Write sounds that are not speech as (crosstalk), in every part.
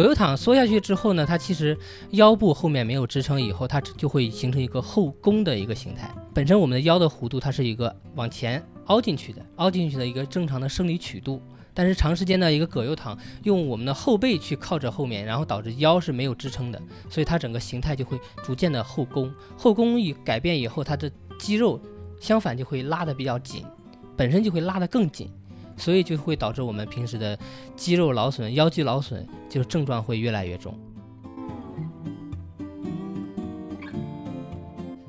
葛优躺缩下去之后呢，它其实腰部后面没有支撑，以后它就会形成一个后弓的一个形态。本身我们的腰的弧度它是一个往前凹进去的，凹进去的一个正常的生理曲度。但是长时间的一个葛优躺，用我们的后背去靠着后面，然后导致腰是没有支撑的，所以它整个形态就会逐渐的后弓。后弓一改变以后，它的肌肉相反就会拉得比较紧，本身就会拉得更紧。所以就会导致我们平时的肌肉劳损、腰肌劳损，就症状会越来越重。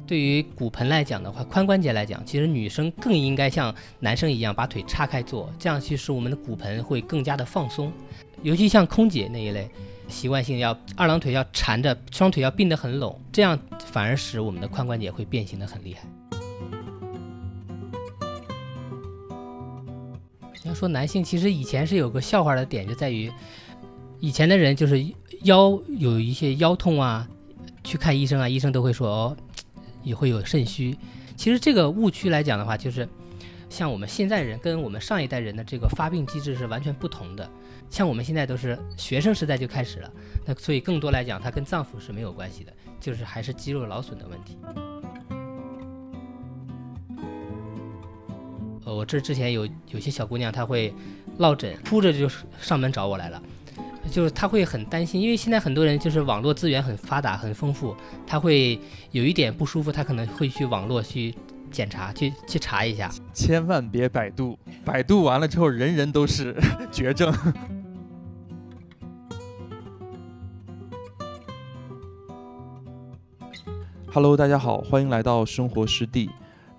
对于骨盆来讲的话，髋关节来讲，其实女生更应该像男生一样把腿岔开坐，这样其实我们的骨盆会更加的放松。尤其像空姐那一类，习惯性要二郎腿要缠着，双腿要并得很拢，这样反而使我们的髋关节会变形的很厉害。要说男性，其实以前是有个笑话的点，就在于以前的人就是腰有一些腰痛啊，去看医生啊，医生都会说哦，也会有肾虚。其实这个误区来讲的话，就是像我们现在人跟我们上一代人的这个发病机制是完全不同的。像我们现在都是学生时代就开始了，那所以更多来讲，它跟脏腑是没有关系的，就是还是肌肉劳损的问题。我这之前有有些小姑娘，她会落枕，哭着就上门找我来了，就是她会很担心，因为现在很多人就是网络资源很发达、很丰富，她会有一点不舒服，她可能会去网络去检查、去去查一下。千万别百度，百度完了之后人人都是 (laughs) 绝症。(laughs) Hello，大家好，欢迎来到生活湿地。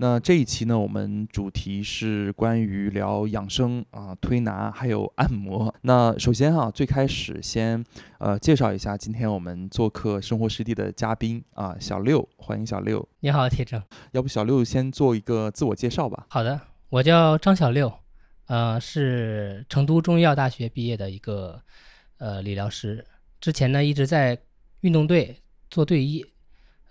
那这一期呢，我们主题是关于聊养生啊、推拿还有按摩。那首先哈，最开始先呃介绍一下今天我们做客生活湿地的嘉宾啊，小六，欢迎小六。你好，铁铮。要不小六先做一个自我介绍吧。好的，我叫张小六，呃，是成都中医药大学毕业的一个呃理疗师。之前呢一直在运动队做队医，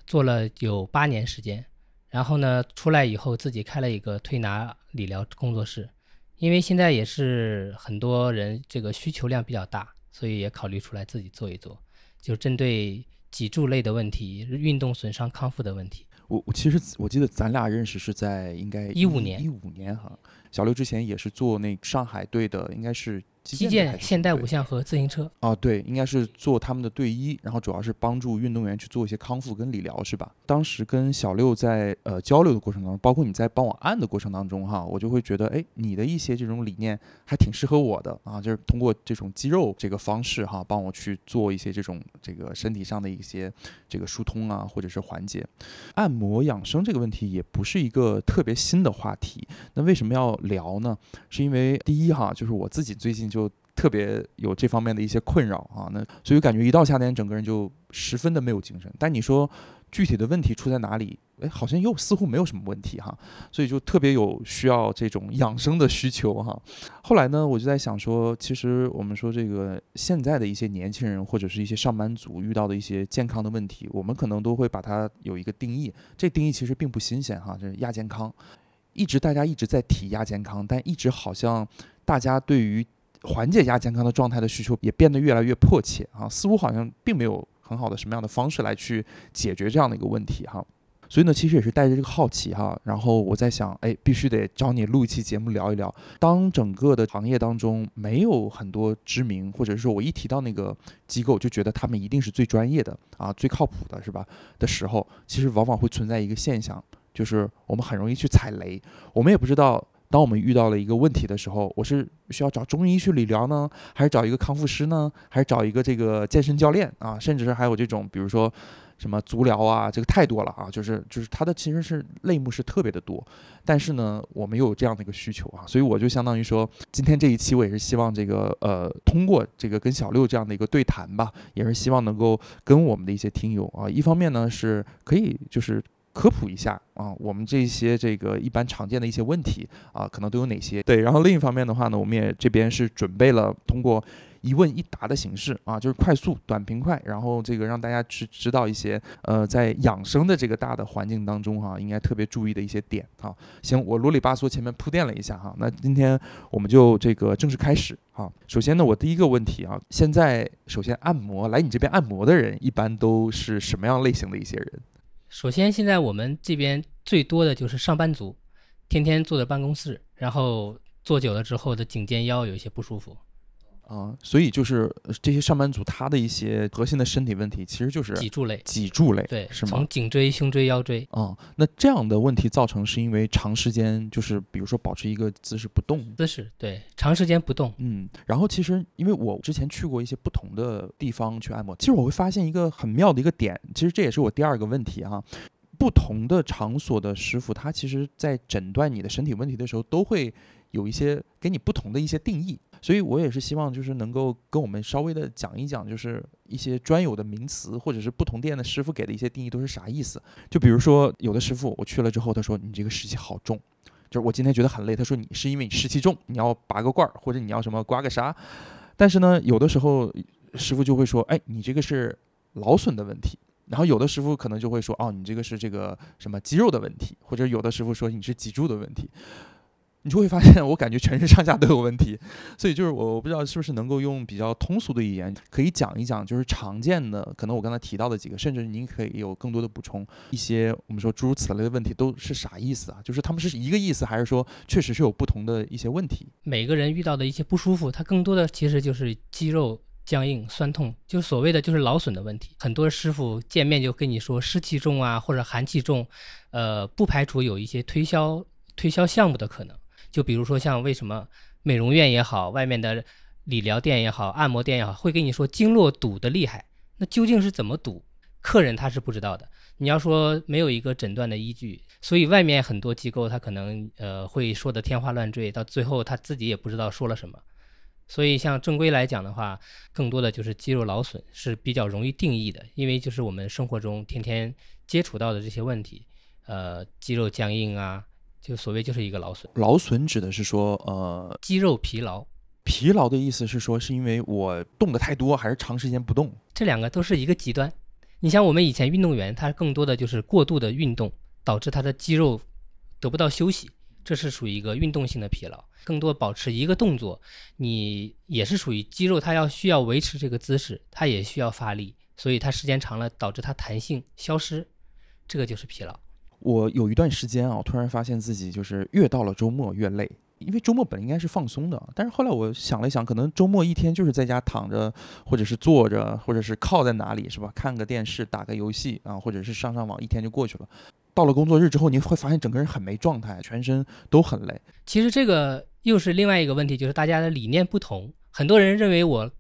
做了有八年时间。然后呢，出来以后自己开了一个推拿理疗工作室，因为现在也是很多人这个需求量比较大，所以也考虑出来自己做一做，就针对脊柱类的问题、运动损伤康复的问题。我我其实我记得咱俩认识是在应该一五年，一五年哈。小刘之前也是做那上海队的，应该是。击剑、现代五项和自行车啊，对，应该是做他们的队医，然后主要是帮助运动员去做一些康复跟理疗，是吧？当时跟小六在呃交流的过程当中，包括你在帮我按的过程当中，哈，我就会觉得，哎，你的一些这种理念还挺适合我的啊，就是通过这种肌肉这个方式哈，帮我去做一些这种这个身体上的一些这个疏通啊，或者是缓解。按摩养生这个问题也不是一个特别新的话题，那为什么要聊呢？是因为第一哈，就是我自己最近。就特别有这方面的一些困扰啊，那所以感觉一到夏天，整个人就十分的没有精神。但你说具体的问题出在哪里？哎，好像又似乎没有什么问题哈，所以就特别有需要这种养生的需求哈。后来呢，我就在想说，其实我们说这个现在的一些年轻人或者是一些上班族遇到的一些健康的问题，我们可能都会把它有一个定义。这定义其实并不新鲜哈，就是亚健康，一直大家一直在提亚健康，但一直好像大家对于缓解亚健康的状态的需求也变得越来越迫切啊，似乎好像并没有很好的什么样的方式来去解决这样的一个问题哈，所以呢，其实也是带着这个好奇哈，然后我在想，哎，必须得找你录一期节目聊一聊，当整个的行业当中没有很多知名，或者是说我一提到那个机构就觉得他们一定是最专业的啊，最靠谱的是吧？的时候，其实往往会存在一个现象，就是我们很容易去踩雷，我们也不知道。当我们遇到了一个问题的时候，我是需要找中医去理疗呢，还是找一个康复师呢，还是找一个这个健身教练啊？甚至是还有这种，比如说什么足疗啊，这个太多了啊！就是就是它的其实是类目是特别的多，但是呢，我们又有这样的一个需求啊，所以我就相当于说，今天这一期我也是希望这个呃，通过这个跟小六这样的一个对谈吧，也是希望能够跟我们的一些听友啊，一方面呢是可以就是。科普一下啊，我们这些这个一般常见的一些问题啊，可能都有哪些？对，然后另一方面的话呢，我们也这边是准备了通过一问一答的形式啊，就是快速、短平快，然后这个让大家知知道一些呃，在养生的这个大的环境当中哈，应该特别注意的一些点哈。行，我啰里吧嗦前面铺垫了一下哈，那今天我们就这个正式开始哈。首先呢，我第一个问题啊，现在首先按摩来你这边按摩的人，一般都是什么样类型的一些人？首先，现在我们这边最多的就是上班族，天天坐在办公室，然后坐久了之后的颈肩腰有一些不舒服。啊，所以就是这些上班族他的一些核心的身体问题，其实就是脊柱类，脊柱类，对，是吗？从颈椎、胸椎、腰椎。啊，那这样的问题造成是因为长时间就是比如说保持一个姿势不动，姿势对，长时间不动。嗯，然后其实因为我之前去过一些不同的地方去按摩，其实我会发现一个很妙的一个点，其实这也是我第二个问题哈。不同的场所的师傅，他其实在诊断你的身体问题的时候，都会有一些给你不同的一些定义。所以我也是希望，就是能够跟我们稍微的讲一讲，就是一些专有的名词，或者是不同店的师傅给的一些定义都是啥意思。就比如说，有的师傅我去了之后，他说你这个湿气好重，就是我今天觉得很累，他说你是因为你湿气重，你要拔个罐儿，或者你要什么刮个痧。但是呢，有的时候师傅就会说，哎，你这个是劳损的问题。然后有的师傅可能就会说，哦，你这个是这个什么肌肉的问题，或者有的师傅说你是脊柱的问题。你就会发现，我感觉全身上下都有问题，所以就是我我不知道是不是能够用比较通俗的语言，可以讲一讲，就是常见的，可能我刚才提到的几个，甚至您可以有更多的补充，一些我们说诸如此类的问题都是啥意思啊？就是他们是一个意思，还是说确实是有不同的一些问题？每个人遇到的一些不舒服，它更多的其实就是肌肉僵硬、酸痛，就所谓的就是劳损的问题。很多师傅见面就跟你说湿气重啊，或者寒气重，呃，不排除有一些推销推销项目的可能。就比如说像为什么美容院也好，外面的理疗店也好，按摩店也好，会跟你说经络堵的厉害，那究竟是怎么堵？客人他是不知道的。你要说没有一个诊断的依据，所以外面很多机构他可能呃会说的天花乱坠，到最后他自己也不知道说了什么。所以像正规来讲的话，更多的就是肌肉劳损是比较容易定义的，因为就是我们生活中天天接触到的这些问题，呃，肌肉僵硬啊。就所谓就是一个劳损，劳损指的是说，呃，肌肉疲劳。疲劳的意思是说，是因为我动的太多，还是长时间不动？这两个都是一个极端。你像我们以前运动员，他更多的就是过度的运动，导致他的肌肉得不到休息，这是属于一个运动性的疲劳。更多保持一个动作，你也是属于肌肉，它要需要维持这个姿势，它也需要发力，所以它时间长了导致它弹性消失，这个就是疲劳。我有一段时间啊，突然发现自己就是越到了周末越累，因为周末本应该是放松的，但是后来我想了想，可能周末一天就是在家躺着，或者是坐着，或者是靠在哪里，是吧？看个电视，打个游戏啊，或者是上上网，一天就过去了。到了工作日之后，你会发现整个人很没状态，全身都很累。其实这个又是另外一个问题，就是大家的理念不同。很多人认为我。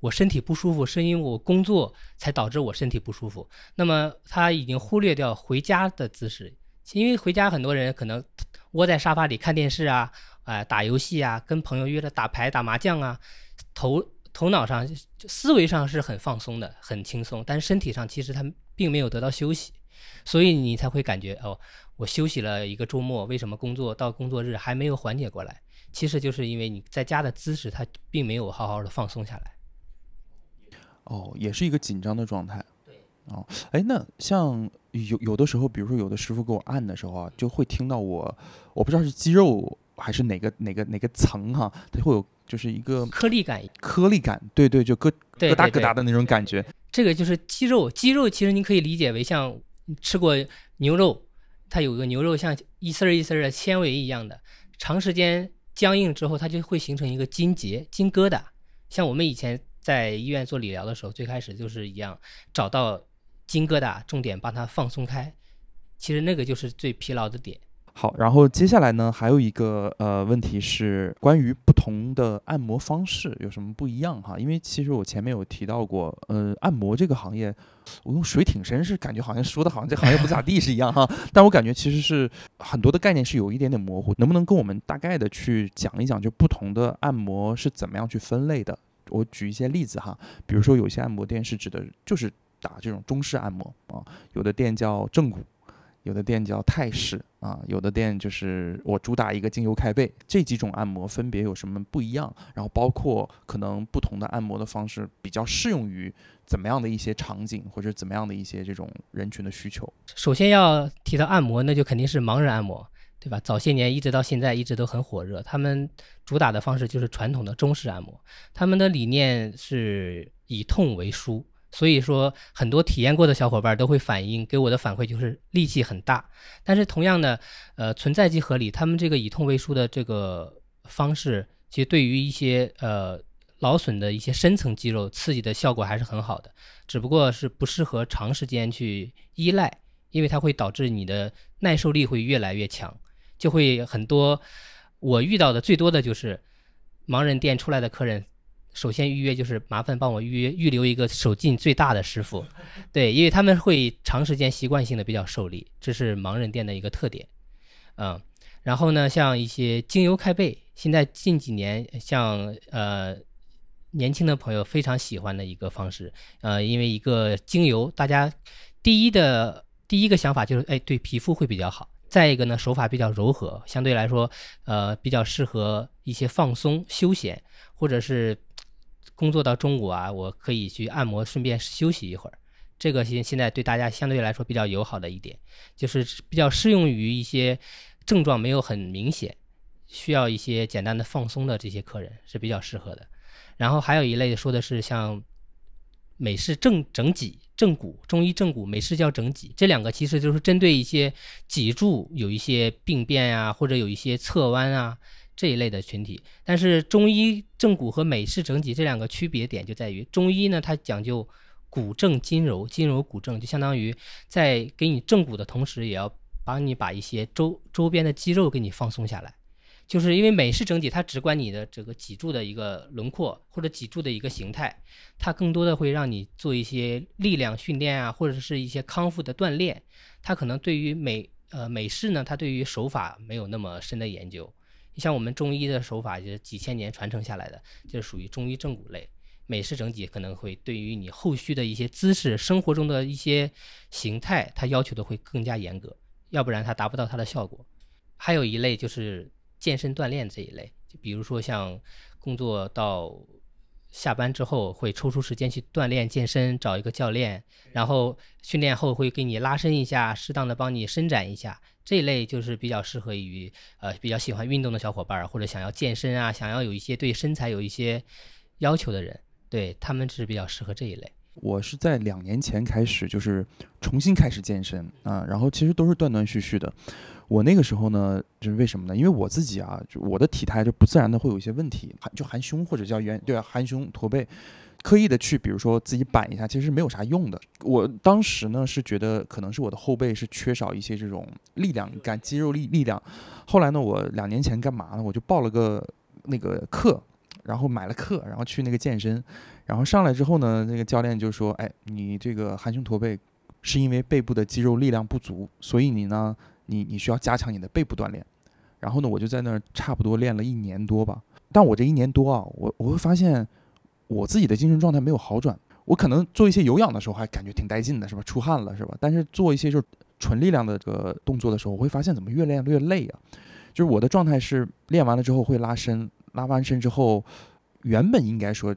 我身体不舒服是因为我工作才导致我身体不舒服。那么他已经忽略掉回家的姿势，因为回家很多人可能窝在沙发里看电视啊，啊打游戏啊，跟朋友约着打牌打麻将啊，头头脑上思维上是很放松的，很轻松，但身体上其实他并没有得到休息，所以你才会感觉哦，我休息了一个周末，为什么工作到工作日还没有缓解过来？其实就是因为你在家的姿势它并没有好好的放松下来。哦，也是一个紧张的状态。对，哦，哎，那像有有的时候，比如说有的师傅给我按的时候啊，就会听到我，我不知道是肌肉还是哪个哪个哪个层哈，它会有就是一个颗粒感，颗粒感，对对，就疙疙瘩疙瘩的那种感觉。这个就是肌肉，肌肉其实你可以理解为像吃过牛肉，它有个牛肉像一丝儿一丝儿的纤维一样的，长时间僵硬之后，它就会形成一个筋结、筋疙瘩。像我们以前。在医院做理疗的时候，最开始就是一样，找到筋疙瘩，重点把它放松开。其实那个就是最疲劳的点。好，然后接下来呢，还有一个呃问题是关于不同的按摩方式有什么不一样哈？因为其实我前面有提到过，呃，按摩这个行业，我用水挺深是感觉好像说的好像这行业不咋地是一样哈，但我感觉其实是很多的概念是有一点点模糊，能不能跟我们大概的去讲一讲，就不同的按摩是怎么样去分类的？我举一些例子哈，比如说有些按摩店是指的就是打这种中式按摩啊，有的店叫正骨，有的店叫泰式啊，有的店就是我主打一个精油开背。这几种按摩分别有什么不一样？然后包括可能不同的按摩的方式比较适用于怎么样的一些场景，或者怎么样的一些这种人群的需求。首先要提到按摩，那就肯定是盲人按摩，对吧？早些年一直到现在一直都很火热。他们主打的方式就是传统的中式按摩，他们的理念是以痛为输。所以说，很多体验过的小伙伴都会反映给我的反馈就是力气很大。但是同样的，呃，存在即合理。他们这个以痛为输的这个方式，其实对于一些呃劳损的一些深层肌肉刺激的效果还是很好的，只不过是不适合长时间去依赖，因为它会导致你的耐受力会越来越强，就会很多。我遇到的最多的就是盲人店出来的客人。首先预约就是麻烦帮我预约预留一个手劲最大的师傅，(laughs) 对，因为他们会长时间习惯性的比较受力，这是盲人店的一个特点，嗯，然后呢，像一些精油开背，现在近几年像呃年轻的朋友非常喜欢的一个方式，呃，因为一个精油，大家第一的第一个想法就是哎对皮肤会比较好，再一个呢手法比较柔和，相对来说呃比较适合一些放松休闲或者是。工作到中午啊，我可以去按摩，顺便休息一会儿。这个现现在对大家相对来说比较友好的一点，就是比较适用于一些症状没有很明显，需要一些简单的放松的这些客人是比较适合的。然后还有一类说的是像美式正整脊、正骨，中医正骨，美式叫整脊，这两个其实就是针对一些脊柱有一些病变啊，或者有一些侧弯啊。这一类的群体，但是中医正骨和美式整脊这两个区别点就在于，中医呢它讲究骨正筋柔，筋柔骨正，就相当于在给你正骨的同时，也要帮你把一些周周边的肌肉给你放松下来。就是因为美式整脊它只管你的这个脊柱的一个轮廓或者脊柱的一个形态，它更多的会让你做一些力量训练啊，或者是一些康复的锻炼。它可能对于美呃美式呢，它对于手法没有那么深的研究。你像我们中医的手法，就是几千年传承下来的，就是属于中医正骨类。美式整脊可能会对于你后续的一些姿势、生活中的一些形态，它要求的会更加严格，要不然它达不到它的效果。还有一类就是健身锻炼这一类，就比如说像工作到下班之后，会抽出时间去锻炼健身，找一个教练，然后训练后会给你拉伸一下，适当的帮你伸展一下。这一类就是比较适合于呃比较喜欢运动的小伙伴，或者想要健身啊，想要有一些对身材有一些要求的人，对他们是比较适合这一类。我是在两年前开始，就是重新开始健身啊，然后其实都是断断续续的。我那个时候呢，就是为什么呢？因为我自己啊，就我的体态就不自然的会有一些问题，含就含胸或者叫圆对啊，含胸驼背。刻意的去，比如说自己板一下，其实没有啥用的。我当时呢是觉得可能是我的后背是缺少一些这种力量感、肌肉力力量。后来呢，我两年前干嘛呢？我就报了个那个课，然后买了课，然后去那个健身。然后上来之后呢，那个教练就说：“哎，你这个含胸驼背是因为背部的肌肉力量不足，所以你呢，你你需要加强你的背部锻炼。”然后呢，我就在那儿差不多练了一年多吧。但我这一年多啊，我我会发现。我自己的精神状态没有好转，我可能做一些有氧的时候还感觉挺带劲的，是吧？出汗了，是吧？但是做一些就是纯力量的这个动作的时候，我会发现怎么越练越累啊？就是我的状态是练完了之后会拉伸，拉完伸之后，原本应该说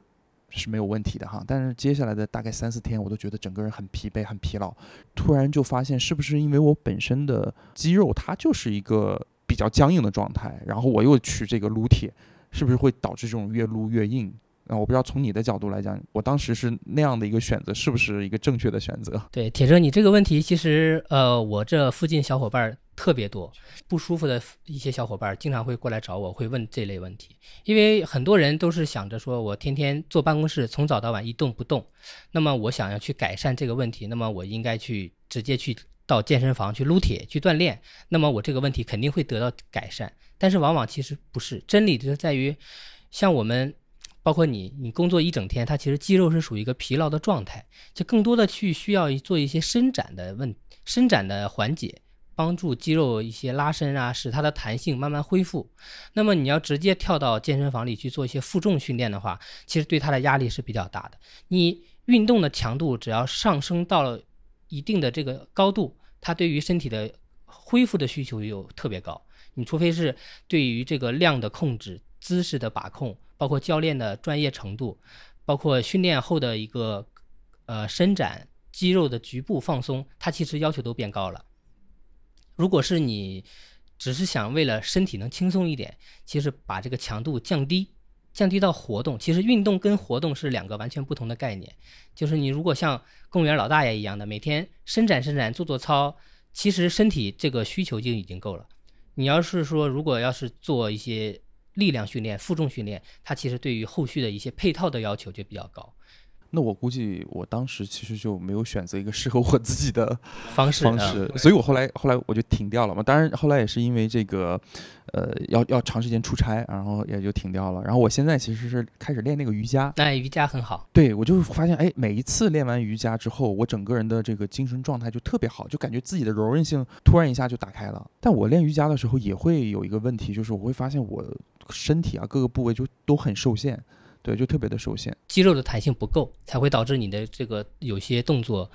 是没有问题的哈，但是接下来的大概三四天，我都觉得整个人很疲惫、很疲劳。突然就发现是不是因为我本身的肌肉它就是一个比较僵硬的状态，然后我又去这个撸铁，是不是会导致这种越撸越硬？那我不知道从你的角度来讲，我当时是那样的一个选择，是不是一个正确的选择？对，铁哲，你这个问题其实，呃，我这附近小伙伴特别多，不舒服的一些小伙伴经常会过来找我，会问这类问题。因为很多人都是想着说，我天天坐办公室，从早到晚一动不动，那么我想要去改善这个问题，那么我应该去直接去到健身房去撸铁去锻炼，那么我这个问题肯定会得到改善。但是往往其实不是，真理就是在于，像我们。包括你，你工作一整天，它其实肌肉是属于一个疲劳的状态，就更多的去需要做一些伸展的问，伸展的缓解，帮助肌肉一些拉伸啊，使它的弹性慢慢恢复。那么你要直接跳到健身房里去做一些负重训练的话，其实对它的压力是比较大的。你运动的强度只要上升到了一定的这个高度，它对于身体的恢复的需求又特别高。你除非是对于这个量的控制、姿势的把控，包括教练的专业程度，包括训练后的一个呃伸展、肌肉的局部放松，它其实要求都变高了。如果是你只是想为了身体能轻松一点，其实把这个强度降低，降低到活动。其实运动跟活动是两个完全不同的概念。就是你如果像公园老大爷一样的每天伸展伸展、做做操，其实身体这个需求就已经够了。你要是说如果要是做一些力量训练、负重训练，它其实对于后续的一些配套的要求就比较高。那我估计我当时其实就没有选择一个适合我自己的方式方式，所以我后来后来我就停掉了嘛。当然后来也是因为这个，呃，要要长时间出差，然后也就停掉了。然后我现在其实是开始练那个瑜伽，那瑜伽很好。对我就发现，哎，每一次练完瑜伽之后，我整个人的这个精神状态就特别好，就感觉自己的柔韧性突然一下就打开了。但我练瑜伽的时候也会有一个问题，就是我会发现我身体啊各个部位就都很受限。对，就特别的受限，肌肉的弹性不够，才会导致你的这个有些动作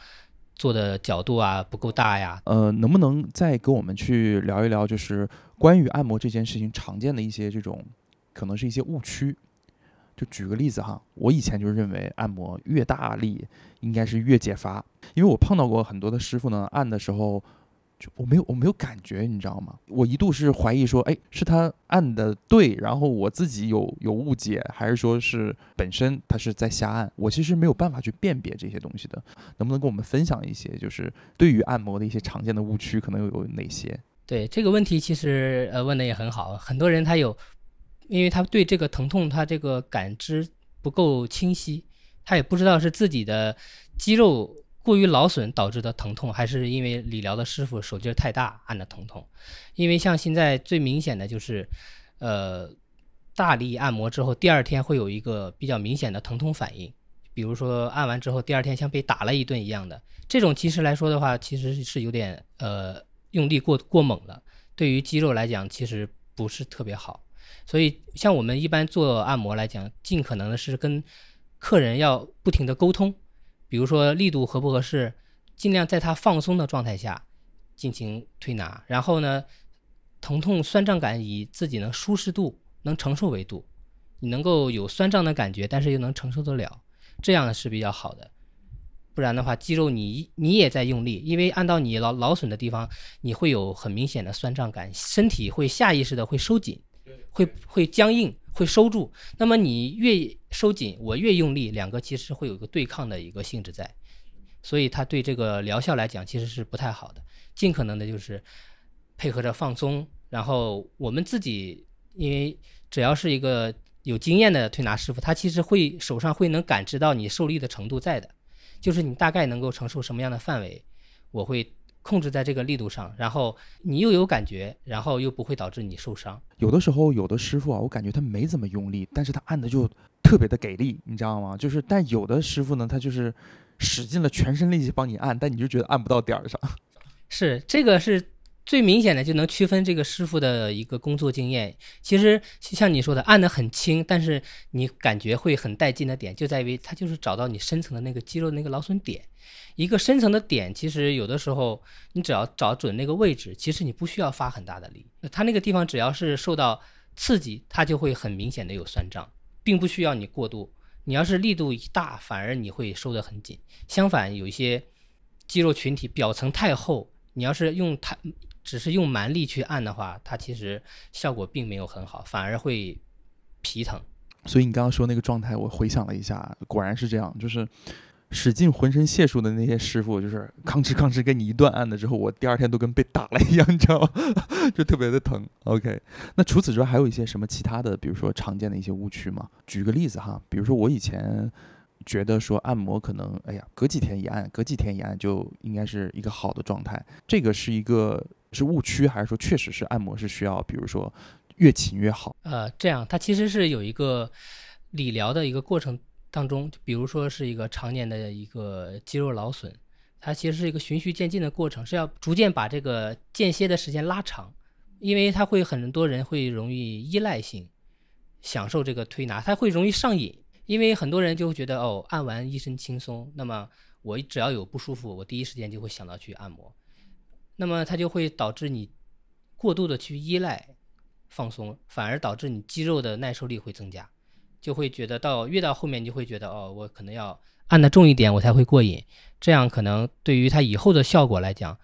做的角度啊不够大呀。呃，能不能再跟我们去聊一聊，就是关于按摩这件事情常见的一些这种，可能是一些误区？就举个例子哈，我以前就认为按摩越大力应该是越解乏，因为我碰到过很多的师傅呢，按的时候。就我没有我没有感觉，你知道吗？我一度是怀疑说，哎，是他按的对，然后我自己有有误解，还是说是本身他是在瞎按？我其实没有办法去辨别这些东西的。能不能跟我们分享一些，就是对于按摩的一些常见的误区，可能有哪些？对这个问题，其实呃问的也很好。很多人他有，因为他对这个疼痛他这个感知不够清晰，他也不知道是自己的肌肉。过于劳损导致的疼痛，还是因为理疗的师傅手劲儿太大按的疼痛？因为像现在最明显的就是，呃，大力按摩之后，第二天会有一个比较明显的疼痛反应，比如说按完之后第二天像被打了一顿一样的。这种其实来说的话，其实是有点呃用力过过猛了，对于肌肉来讲其实不是特别好。所以像我们一般做按摩来讲，尽可能的是跟客人要不停的沟通。比如说力度合不合适，尽量在它放松的状态下进行推拿，然后呢，疼痛酸胀感以自己能舒适度能承受为度，你能够有酸胀的感觉，但是又能承受得了，这样是比较好的。不然的话，肌肉你你也在用力，因为按到你劳劳损的地方，你会有很明显的酸胀感，身体会下意识的会收紧，会会僵硬。会收住，那么你越收紧，我越用力，两个其实会有一个对抗的一个性质在，所以它对这个疗效来讲其实是不太好的。尽可能的就是配合着放松，然后我们自己，因为只要是一个有经验的推拿师傅，他其实会手上会能感知到你受力的程度在的，就是你大概能够承受什么样的范围，我会。控制在这个力度上，然后你又有感觉，然后又不会导致你受伤。有的时候，有的师傅啊，我感觉他没怎么用力，但是他按的就特别的给力，你知道吗？就是，但有的师傅呢，他就是使尽了全身力气帮你按，但你就觉得按不到点儿上。(laughs) 是，这个是。最明显的就能区分这个师傅的一个工作经验。其实像你说的，按的很轻，但是你感觉会很带劲的点，就在于他就是找到你深层的那个肌肉那个劳损点。一个深层的点，其实有的时候你只要找准那个位置，其实你不需要发很大的力，他那个地方只要是受到刺激，它就会很明显的有酸胀，并不需要你过度。你要是力度一大，反而你会收得很紧。相反，有一些肌肉群体表层太厚，你要是用它。只是用蛮力去按的话，它其实效果并没有很好，反而会皮疼。所以你刚刚说那个状态，我回想了一下，果然是这样。就是使尽浑身解数的那些师傅，就是吭哧吭哧给你一顿按的之后，我第二天都跟被打了一样，你知道吗？(laughs) 就特别的疼。OK，那除此之外还有一些什么其他的，比如说常见的一些误区吗？举个例子哈，比如说我以前。觉得说按摩可能，哎呀，隔几天一按，隔几天一按就应该是一个好的状态。这个是一个是误区，还是说确实是按摩是需要，比如说越勤越好？呃，这样，它其实是有一个理疗的一个过程当中，比如说是一个常年的一个肌肉劳损，它其实是一个循序渐进的过程，是要逐渐把这个间歇的时间拉长，因为它会很多人会容易依赖性享受这个推拿，它会容易上瘾。因为很多人就会觉得哦，按完一身轻松，那么我只要有不舒服，我第一时间就会想到去按摩。那么它就会导致你过度的去依赖放松，反而导致你肌肉的耐受力会增加，就会觉得到越到后面你就会觉得哦，我可能要按的重一点我才会过瘾，这样可能对于它以后的效果来讲，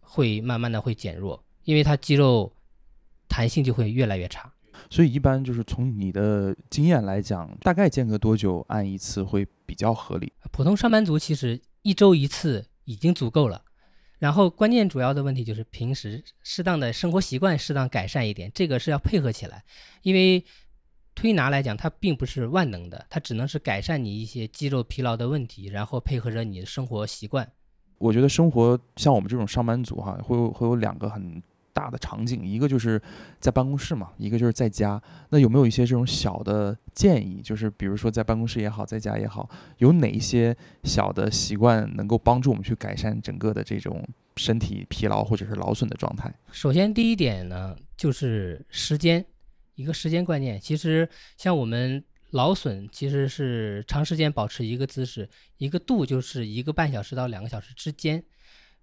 会慢慢的会减弱，因为它肌肉弹性就会越来越差。所以一般就是从你的经验来讲，大概间隔多久按一次会比较合理？普通上班族其实一周一次已经足够了。然后关键主要的问题就是平时适当的生活习惯适当改善一点，这个是要配合起来。因为推拿来讲，它并不是万能的，它只能是改善你一些肌肉疲劳的问题，然后配合着你的生活习惯。我觉得生活像我们这种上班族哈，会有会有两个很大的场景，一个就是在办公室嘛，一个就是在家。那有没有一些这种小的建议？就是比如说在办公室也好，在家也好，有哪一些小的习惯能够帮助我们去改善整个的这种身体疲劳或者是劳损的状态？首先第一点呢，就是时间，一个时间观念。其实像我们劳损，其实是长时间保持一个姿势，一个度就是一个半小时到两个小时之间。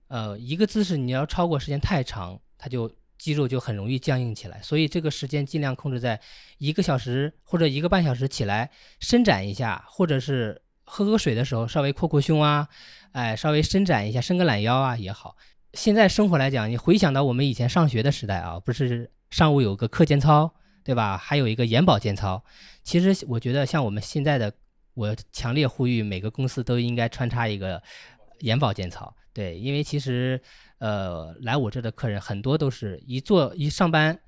呃，一个姿势你要超过时间太长，它就肌肉就很容易僵硬起来。所以这个时间尽量控制在一个小时或者一个半小时起来伸展一下，或者是喝喝水的时候稍微扩扩胸啊，哎，稍微伸展一下，伸个懒腰啊也好。现在生活来讲，你回想到我们以前上学的时代啊，不是上午有个课间操，对吧？还有一个眼保健操。其实我觉得像我们现在的，我强烈呼吁每个公司都应该穿插一个眼保健操。对，因为其实，呃，来我这的客人很多都是一坐一上班，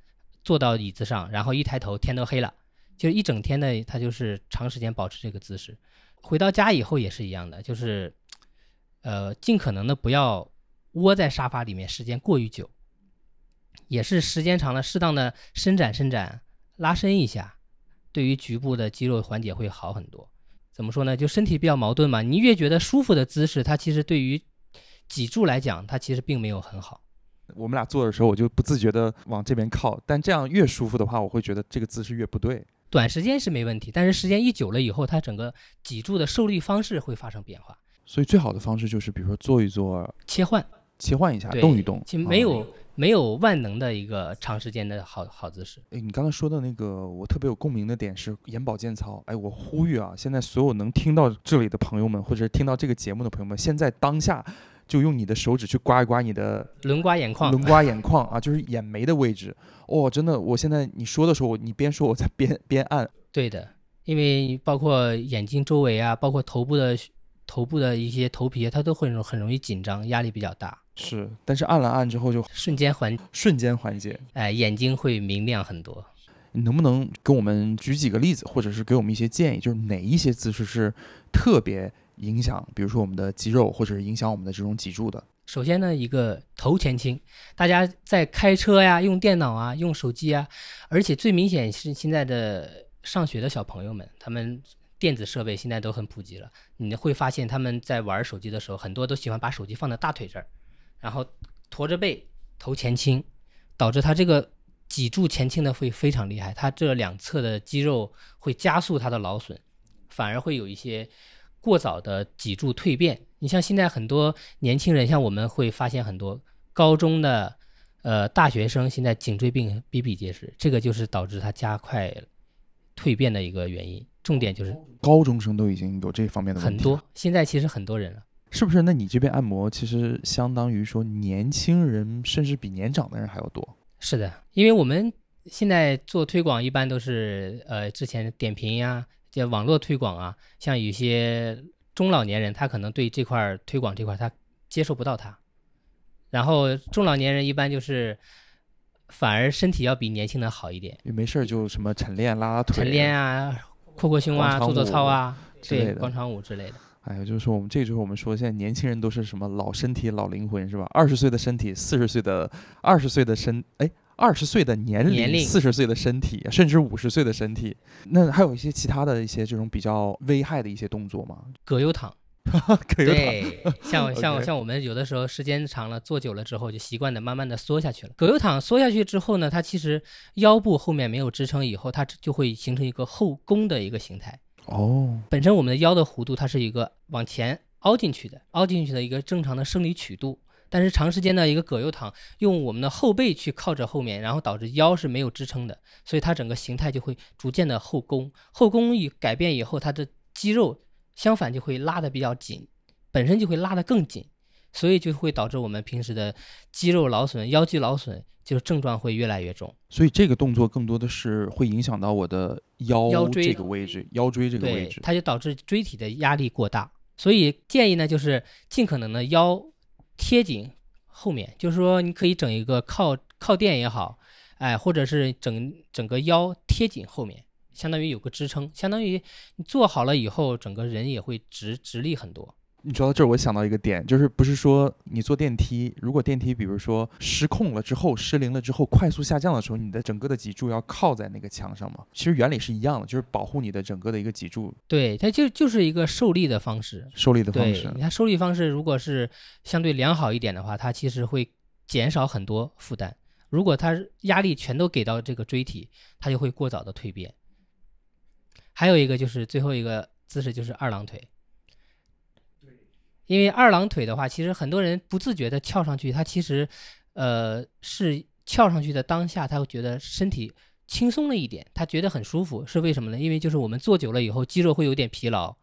坐到椅子上，然后一抬头天都黑了，就一整天的他就是长时间保持这个姿势。回到家以后也是一样的，就是，呃，尽可能的不要窝在沙发里面时间过于久，也是时间长了，适当的伸展伸展，拉伸一下，对于局部的肌肉缓解会好很多。怎么说呢？就身体比较矛盾嘛，你越觉得舒服的姿势，它其实对于脊柱来讲，它其实并没有很好。我们俩做的时候，我就不自觉的往这边靠，但这样越舒服的话，我会觉得这个姿势越不对。短时间是没问题，但是时间一久了以后，它整个脊柱的受力方式会发生变化。所以最好的方式就是，比如说做一做，切换，切换一下，动一动。其实没有没有万能的一个长时间的好好姿势。哎，你刚才说的那个，我特别有共鸣的点是眼保健操。哎，我呼吁啊，现在所有能听到这里的朋友们，或者听到这个节目的朋友们，现在当下。就用你的手指去刮一刮你的轮刮眼眶，轮刮眼眶啊，(laughs) 就是眼眉的位置。哦，真的，我现在你说的时候，你边说我在边 (laughs) 边按。对的，因为包括眼睛周围啊，包括头部的头部的一些头皮，它都会很容易紧张，压力比较大。是，但是按了按之后就瞬间缓，瞬间缓解。哎，眼睛会明亮很多。你能不能给我们举几个例子，或者是给我们一些建议，就是哪一些姿势是特别？影响，比如说我们的肌肉，或者是影响我们的这种脊柱的。首先呢，一个头前倾，大家在开车呀、用电脑啊、用手机啊，而且最明显是现在的上学的小朋友们，他们电子设备现在都很普及了。你会发现他们在玩手机的时候，很多都喜欢把手机放在大腿这儿，然后驼着背，头前倾，导致他这个脊柱前倾的会非常厉害，他这两侧的肌肉会加速他的劳损，反而会有一些。过早的脊柱蜕变，你像现在很多年轻人，像我们会发现很多高中的，呃，大学生现在颈椎病比比皆是，这个就是导致他加快蜕变的一个原因。重点就是高中生都已经有这方面的很多。现在其实很多人了，是不是？那你这边按摩其实相当于说年轻人甚至比年长的人还要多。是的，因为我们现在做推广一般都是呃之前点评呀。就网络推广啊，像有些中老年人，他可能对这块推广这块他接受不到他，然后中老年人一般就是反而身体要比年轻的好一点，没事就什么晨练拉拉腿，晨练啊，扩扩胸啊，做做操啊，对，广场舞之类的。哎呀，就是说我们这就是我们说现在年轻人都是什么老身体老灵魂是吧？二十岁的身体，四十岁的二十岁的身，哎。二十岁的年龄，四十岁的身体，甚至五十岁的身体，那还有一些其他的一些这种比较危害的一些动作吗？葛优躺，(laughs) 葛优躺，对，像 (laughs) 像像我们有的时候时间长了，坐久了之后就习惯的慢慢的缩下去了。葛优躺缩下去之后呢，它其实腰部后面没有支撑，以后它就会形成一个后弓的一个形态。哦，本身我们的腰的弧度它是一个往前凹进去的，凹进去的一个正常的生理曲度。但是长时间的一个葛优躺，用我们的后背去靠着后面，然后导致腰是没有支撑的，所以它整个形态就会逐渐的后弓。后弓一改变以后，它的肌肉相反就会拉得比较紧，本身就会拉得更紧，所以就会导致我们平时的肌肉劳损、腰肌劳损，就是症状会越来越重。所以这个动作更多的是会影响到我的腰腰椎这个位置，腰椎这个位，置。它就导致椎体的压力过大。所以建议呢，就是尽可能的腰贴紧后面，就是说你可以整一个靠靠垫也好，哎，或者是整整个腰贴紧后面，相当于有个支撑，相当于你做好了以后，整个人也会直直立很多。你说到这儿，我想到一个点，就是不是说你坐电梯，如果电梯比如说失控了之后、失灵了之后，快速下降的时候，你的整个的脊柱要靠在那个墙上嘛？其实原理是一样的，就是保护你的整个的一个脊柱对，它就就是一个受力的方式。受力的方，式。你看受力方式如果是相对良好一点的话，它其实会减少很多负担。如果它压力全都给到这个椎体，它就会过早的蜕变。还有一个就是最后一个姿势就是二郎腿，因为二郎腿的话，其实很多人不自觉的翘上去，他其实呃是翘上去的当下，他会觉得身体轻松了一点，他觉得很舒服，是为什么呢？因为就是我们坐久了以后，肌肉会有点疲劳，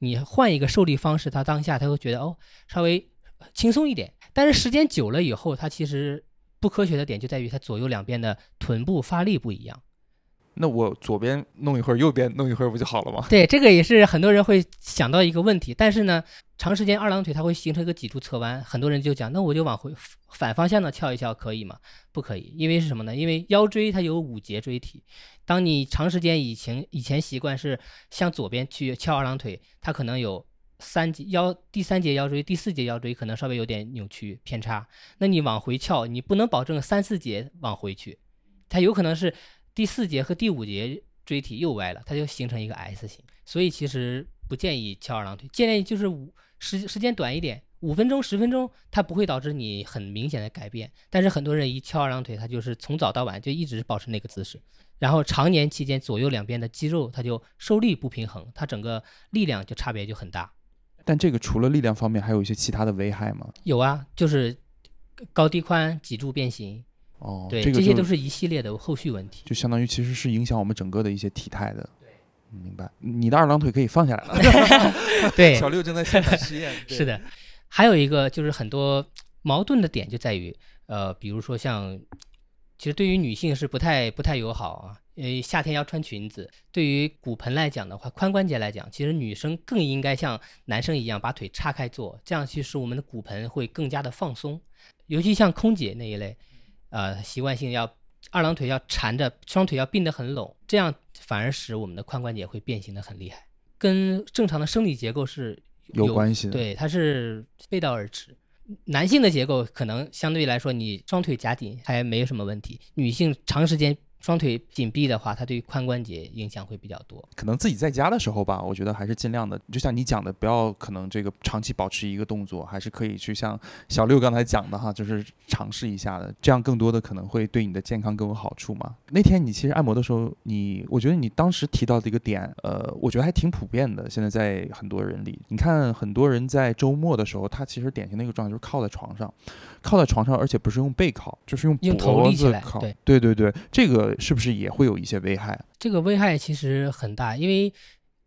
你换一个受力方式，他当下他会觉得哦稍微轻松一点，但是时间久了以后，它其实不科学的点就在于它左右两边的臀部发力不一样。那我左边弄一会儿，右边弄一会儿，不就好了吗？对，这个也是很多人会想到一个问题，但是呢，长时间二郎腿它会形成一个脊柱侧弯，很多人就讲，那我就往回反方向的翘一翘可以吗？不可以，因为是什么呢？因为腰椎它有五节椎体，当你长时间以前以前习惯是向左边去翘二郎腿，它可能有三节腰第三节腰椎、第四节腰椎可能稍微有点扭曲偏差，那你往回翘，你不能保证三四节往回去，它有可能是。第四节和第五节椎体又歪了，它就形成一个 S 型，所以其实不建议翘二郎腿，建议就是五时时间短一点，五分钟十分钟，它不会导致你很明显的改变。但是很多人一翘二郎腿，他就是从早到晚就一直保持那个姿势，然后常年期间左右两边的肌肉它就受力不平衡，它整个力量就差别就很大。但这个除了力量方面，还有一些其他的危害吗？有啊，就是高低宽、脊柱变形。哦，对，这些都是一系列的后续问题。就相当于其实是影响我们整个的一些体态的。对，明白。你的二郎腿可以放下来了。(laughs) (laughs) 对，小六正在现场实验。(laughs) 是的，还有一个就是很多矛盾的点就在于，呃，比如说像，其实对于女性是不太不太友好啊，因为夏天要穿裙子。对于骨盆来讲的话，髋关节来讲，其实女生更应该像男生一样把腿叉开坐，这样其实我们的骨盆会更加的放松。尤其像空姐那一类，呃，习惯性要二郎腿要缠着，双腿要并得很拢，这样反而使我们的髋关节会变形的很厉害，跟正常的生理结构是有关系的。对，它是背道而驰。男性的结构可能相对来说，你双腿夹紧还没有什么问题。女性长时间双腿紧闭的话，它对髋关节影响会比较多。可能自己在家的时候吧，我觉得还是尽量的，就像你讲的，不要可能这个长期保持一个动作，还是可以去像小六刚才讲的哈，就是尝试一下的，这样更多的可能会对你的健康更有好处嘛。那天你其实按摩的时候，你我觉得你当时提到的一个点，呃，我觉得还挺普遍的，现在在很多人里，你看很多人在周末的时候，他其实典型的一个状态就是靠在床上，靠在床上，而且不是用背靠，就是用用头脖立起来子靠，对对对对，这个是不是也会有一些危害？这个危害其实很大，因为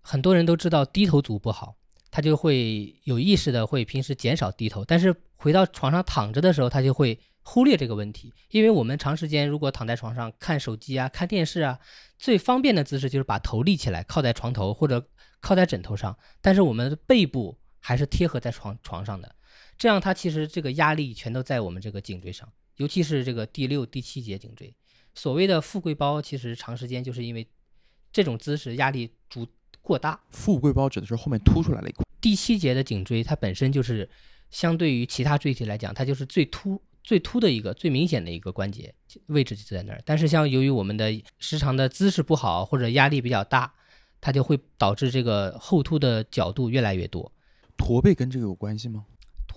很多人都知道低头族不好，他就会有意识的会平时减少低头，但是回到床上躺着的时候，他就会忽略这个问题。因为我们长时间如果躺在床上看手机啊、看电视啊，最方便的姿势就是把头立起来，靠在床头或者靠在枕头上，但是我们的背部还是贴合在床床上的，这样它其实这个压力全都在我们这个颈椎上，尤其是这个第六、第七节颈椎。所谓的富贵包，其实长时间就是因为这种姿势压力足过大。富贵包指的是后面凸出来了一块。第七节的颈椎，它本身就是相对于其他椎体来讲，它就是最凸、最凸的一个、最明显的一个关节位置就在那儿。但是像由于我们的时常的姿势不好或者压力比较大，它就会导致这个后凸的角度越来越多。驼背跟这个有关系吗？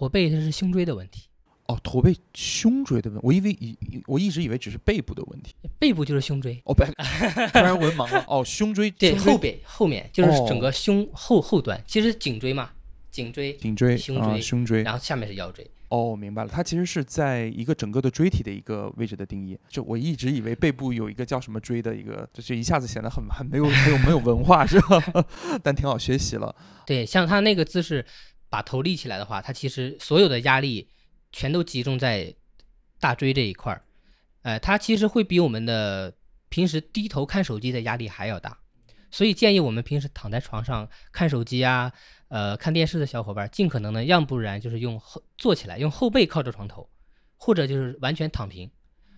驼背它是胸椎的问题，哦，驼背胸椎的问，我以为以我一直以为只是背部的问题。背部就是胸椎。哦，不，突然文盲了。哦，胸椎，对，后背后面就是哦整个胸后后端，其实颈椎嘛，颈椎，颈椎、啊、胸椎胸椎。然后下面是腰椎，哦，明白了，它其实是在一个整个的椎体的一个位置的定义。就我一直以为背部有一个叫什么椎的一个，就是一下子显得很很没有没有没有文化是吧？(laughs) 但挺好学习了。对，像他那个姿势，把头立起来的话，它其实所有的压力全都集中在大椎这一块儿。呃，它其实会比我们的平时低头看手机的压力还要大。所以建议我们平时躺在床上看手机啊。呃，看电视的小伙伴，尽可能的，要不然就是用后坐起来，用后背靠着床头，或者就是完全躺平，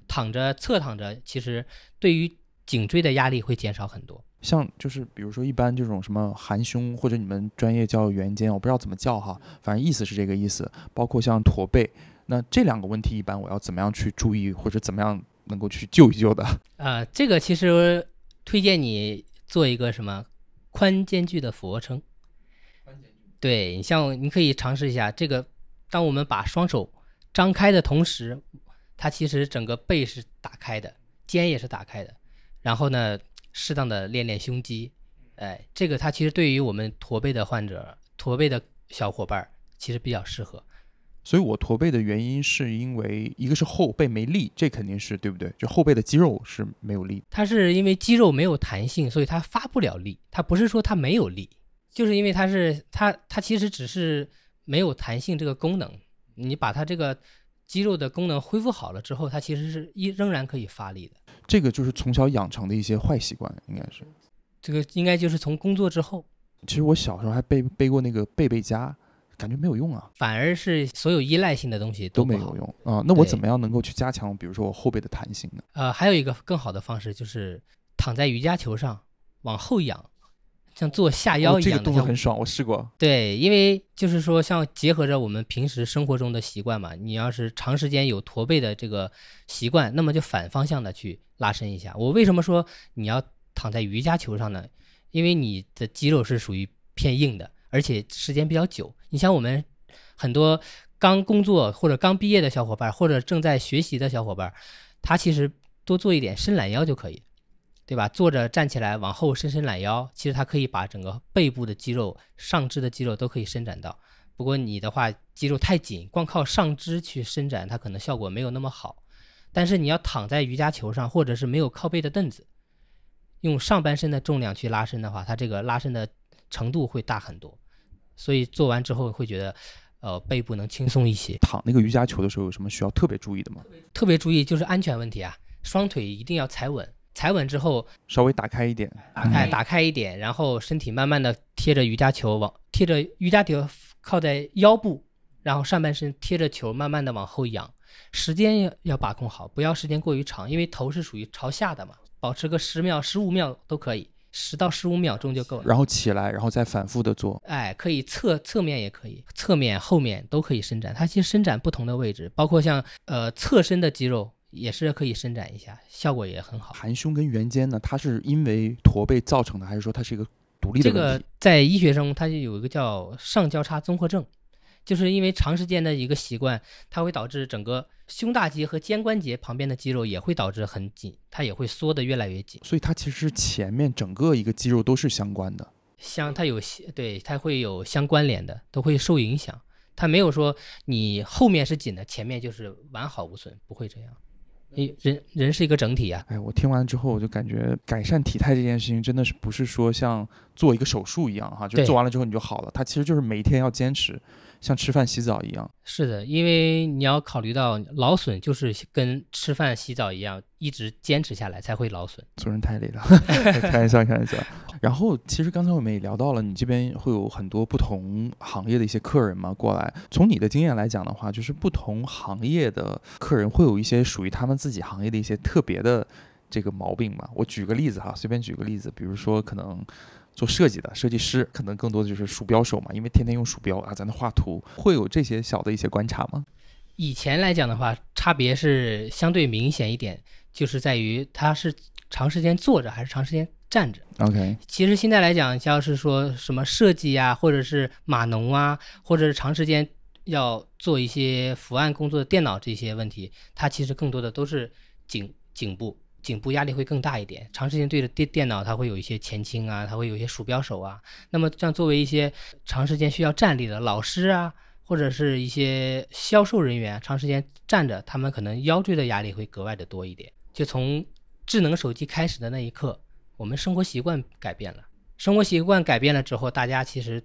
躺着侧躺着，其实对于颈椎的压力会减少很多。像就是比如说一般这种什么含胸，或者你们专业叫圆肩，我不知道怎么叫哈，反正意思是这个意思。包括像驼背，那这两个问题一般我要怎么样去注意，或者怎么样能够去救一救的？啊，(laughs) 这个其实推荐你做一个什么宽间距的俯卧撑。对你像，你可以尝试一下这个。当我们把双手张开的同时，它其实整个背是打开的，肩也是打开的。然后呢，适当的练练胸肌，哎，这个它其实对于我们驼背的患者、驼背的小伙伴其实比较适合。所以我驼背的原因是因为一个是后背没力，这肯定是对不对？就后背的肌肉是没有力。它是因为肌肉没有弹性，所以它发不了力。它不是说它没有力。就是因为它是它它其实只是没有弹性这个功能，你把它这个肌肉的功能恢复好了之后，它其实是一仍然可以发力的。这个就是从小养成的一些坏习惯，应该是。这个应该就是从工作之后。其实我小时候还背背过那个背背佳，感觉没有用啊。反而是所有依赖性的东西都没有用啊。那我怎么样能够去加强，比如说我后背的弹性呢？呃，还有一个更好的方式就是躺在瑜伽球上往后仰。像做下腰一样的，这个动作很爽，我试过。对，因为就是说，像结合着我们平时生活中的习惯嘛，你要是长时间有驼背的这个习惯，那么就反方向的去拉伸一下。我为什么说你要躺在瑜伽球上呢？因为你的肌肉是属于偏硬的，而且时间比较久。你像我们很多刚工作或者刚毕业的小伙伴，或者正在学习的小伙伴，他其实多做一点伸懒腰就可以。对吧？坐着站起来，往后伸伸懒腰，其实它可以把整个背部的肌肉、上肢的肌肉都可以伸展到。不过你的话，肌肉太紧，光靠上肢去伸展，它可能效果没有那么好。但是你要躺在瑜伽球上，或者是没有靠背的凳子，用上半身的重量去拉伸的话，它这个拉伸的程度会大很多。所以做完之后会觉得，呃，背部能轻松一些。躺那个瑜伽球的时候有什么需要特别注意的吗？特别注意就是安全问题啊，双腿一定要踩稳。踩稳之后，稍微打开一点，哎，打开一点，然后身体慢慢的贴着瑜伽球往贴着瑜伽球靠在腰部，然后上半身贴着球慢慢的往后仰，时间要要把控好，不要时间过于长，因为头是属于朝下的嘛，保持个十秒、十五秒都可以，十到十五秒钟就够了。然后起来，然后再反复的做，哎，可以侧侧面也可以，侧面后面都可以伸展，它其实伸展不同的位置，包括像呃侧身的肌肉。也是可以伸展一下，效果也很好。含胸跟圆肩呢，它是因为驼背造成的，还是说它是一个独立的这个在医学中，它就有一个叫上交叉综合症，就是因为长时间的一个习惯，它会导致整个胸大肌和肩关节旁边的肌肉也会导致很紧，它也会缩得越来越紧。所以它其实前面整个一个肌肉都是相关的，相它有对它会有相关联的，都会受影响。它没有说你后面是紧的，前面就是完好无损，不会这样。你人人是一个整体呀，哎，我听完之后我就感觉改善体态这件事情真的是不是说像做一个手术一样哈，就做完了之后你就好了，它其实就是每一天要坚持。像吃饭洗澡一样，是的，因为你要考虑到劳损，就是跟吃饭洗澡一样，一直坚持下来才会劳损。做人太累了，(laughs) 开玩笑，开玩笑。然后，其实刚才我们也聊到了，你这边会有很多不同行业的一些客人嘛过来。从你的经验来讲的话，就是不同行业的客人会有一些属于他们自己行业的一些特别的这个毛病嘛。我举个例子哈，随便举个例子，比如说可能。做设计的设计师可能更多的就是鼠标手嘛，因为天天用鼠标啊，在那画图，会有这些小的一些观察吗？以前来讲的话，差别是相对明显一点，就是在于他是长时间坐着还是长时间站着。OK，其实现在来讲，像是说什么设计啊，或者是码农啊，或者是长时间要做一些伏案工作的电脑这些问题，它其实更多的都是颈颈部。颈部压力会更大一点，长时间对着电电脑，它会有一些前倾啊，它会有一些鼠标手啊。那么像作为一些长时间需要站立的老师啊，或者是一些销售人员长时间站着，他们可能腰椎的压力会格外的多一点。就从智能手机开始的那一刻，我们生活习惯改变了，生活习惯改变了之后，大家其实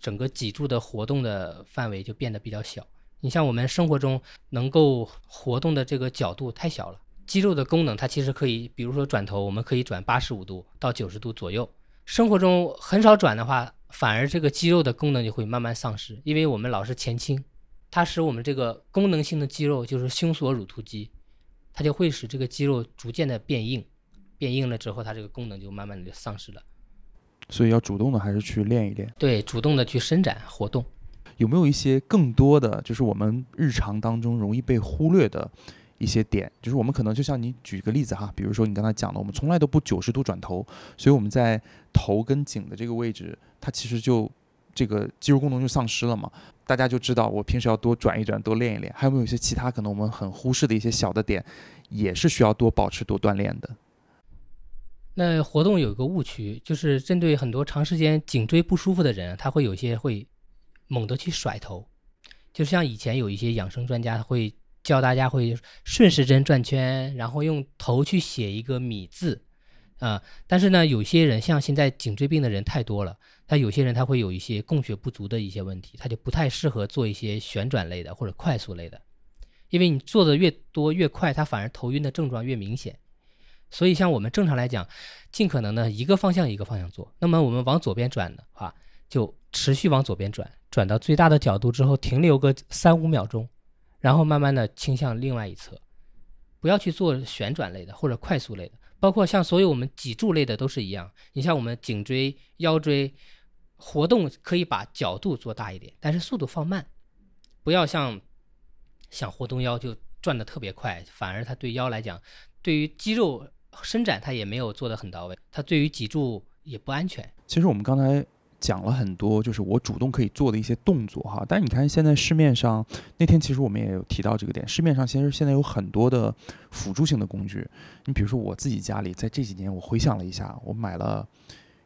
整个脊柱的活动的范围就变得比较小。你像我们生活中能够活动的这个角度太小了，肌肉的功能它其实可以，比如说转头，我们可以转八十五度到九十度左右。生活中很少转的话，反而这个肌肉的功能就会慢慢丧失，因为我们老是前倾，它使我们这个功能性的肌肉，就是胸锁乳突肌，它就会使这个肌肉逐渐的变硬，变硬了之后，它这个功能就慢慢的就丧失了。所以要主动的还是去练一练，对，主动的去伸展活动。有没有一些更多的，就是我们日常当中容易被忽略的一些点？就是我们可能就像你举个例子哈，比如说你刚才讲的，我们从来都不九十度转头，所以我们在头跟颈的这个位置，它其实就这个肌肉功能就丧失了嘛。大家就知道我平时要多转一转，多练一练。还有没有一些其他可能我们很忽视的一些小的点，也是需要多保持、多锻炼的？那活动有一个误区，就是针对很多长时间颈椎不舒服的人，他会有些会。猛地去甩头，就像以前有一些养生专家会教大家会顺时针转圈，然后用头去写一个米字，啊，但是呢，有些人像现在颈椎病的人太多了，他有些人他会有一些供血不足的一些问题，他就不太适合做一些旋转类的或者快速类的，因为你做的越多越快，他反而头晕的症状越明显。所以像我们正常来讲，尽可能的一个方向一个方向做，那么我们往左边转的话，就持续往左边转。转到最大的角度之后，停留个三五秒钟，然后慢慢的倾向另外一侧，不要去做旋转类的或者快速类的，包括像所有我们脊柱类的都是一样。你像我们颈椎、腰椎活动可以把角度做大一点，但是速度放慢，不要像想活动腰就转的特别快，反而它对腰来讲，对于肌肉伸展它也没有做的很到位，它对于脊柱也不安全。其实我们刚才。讲了很多，就是我主动可以做的一些动作哈。但你看，现在市面上那天其实我们也有提到这个点，市面上其实现在有很多的辅助性的工具。你比如说我自己家里，在这几年我回想了一下，我买了。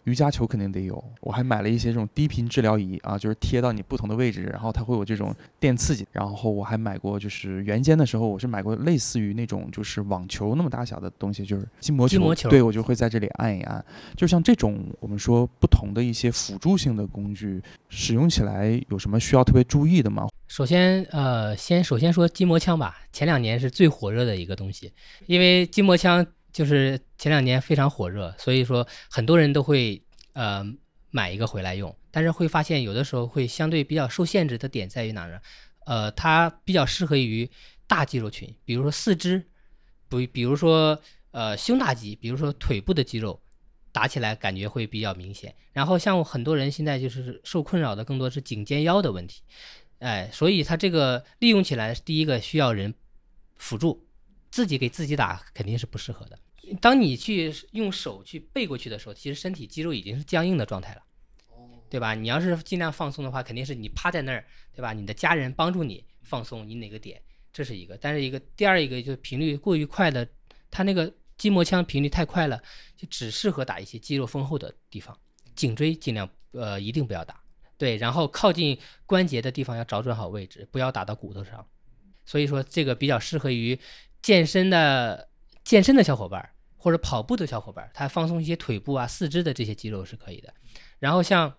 瑜伽球肯定得有，我还买了一些这种低频治疗仪啊，就是贴到你不同的位置，然后它会有这种电刺激。然后我还买过，就是原先的时候我是买过类似于那种就是网球那么大小的东西，就是筋膜球。对，我就会在这里按一按。就像这种我们说不同的一些辅助性的工具，使用起来有什么需要特别注意的吗？首先，呃，先首先说筋膜枪吧，前两年是最火热的一个东西，因为筋膜枪。就是前两年非常火热，所以说很多人都会呃买一个回来用，但是会发现有的时候会相对比较受限制的点在于哪呢？呃，它比较适合于大肌肉群，比如说四肢，不，比如说呃胸大肌，比如说腿部的肌肉，打起来感觉会比较明显。然后像很多人现在就是受困扰的更多是颈肩腰的问题，哎，所以它这个利用起来第一个需要人辅助，自己给自己打肯定是不适合的。当你去用手去背过去的时候，其实身体肌肉已经是僵硬的状态了，对吧？你要是尽量放松的话，肯定是你趴在那儿，对吧？你的家人帮助你放松你哪个点，这是一个。但是一个第二一个就是频率过于快的，它那个筋膜枪频率太快了，就只适合打一些肌肉丰厚的地方，颈椎尽量呃一定不要打，对。然后靠近关节的地方要找准好位置，不要打到骨头上。所以说这个比较适合于健身的健身的小伙伴。或者跑步的小伙伴，他放松一些腿部啊、四肢的这些肌肉是可以的。然后像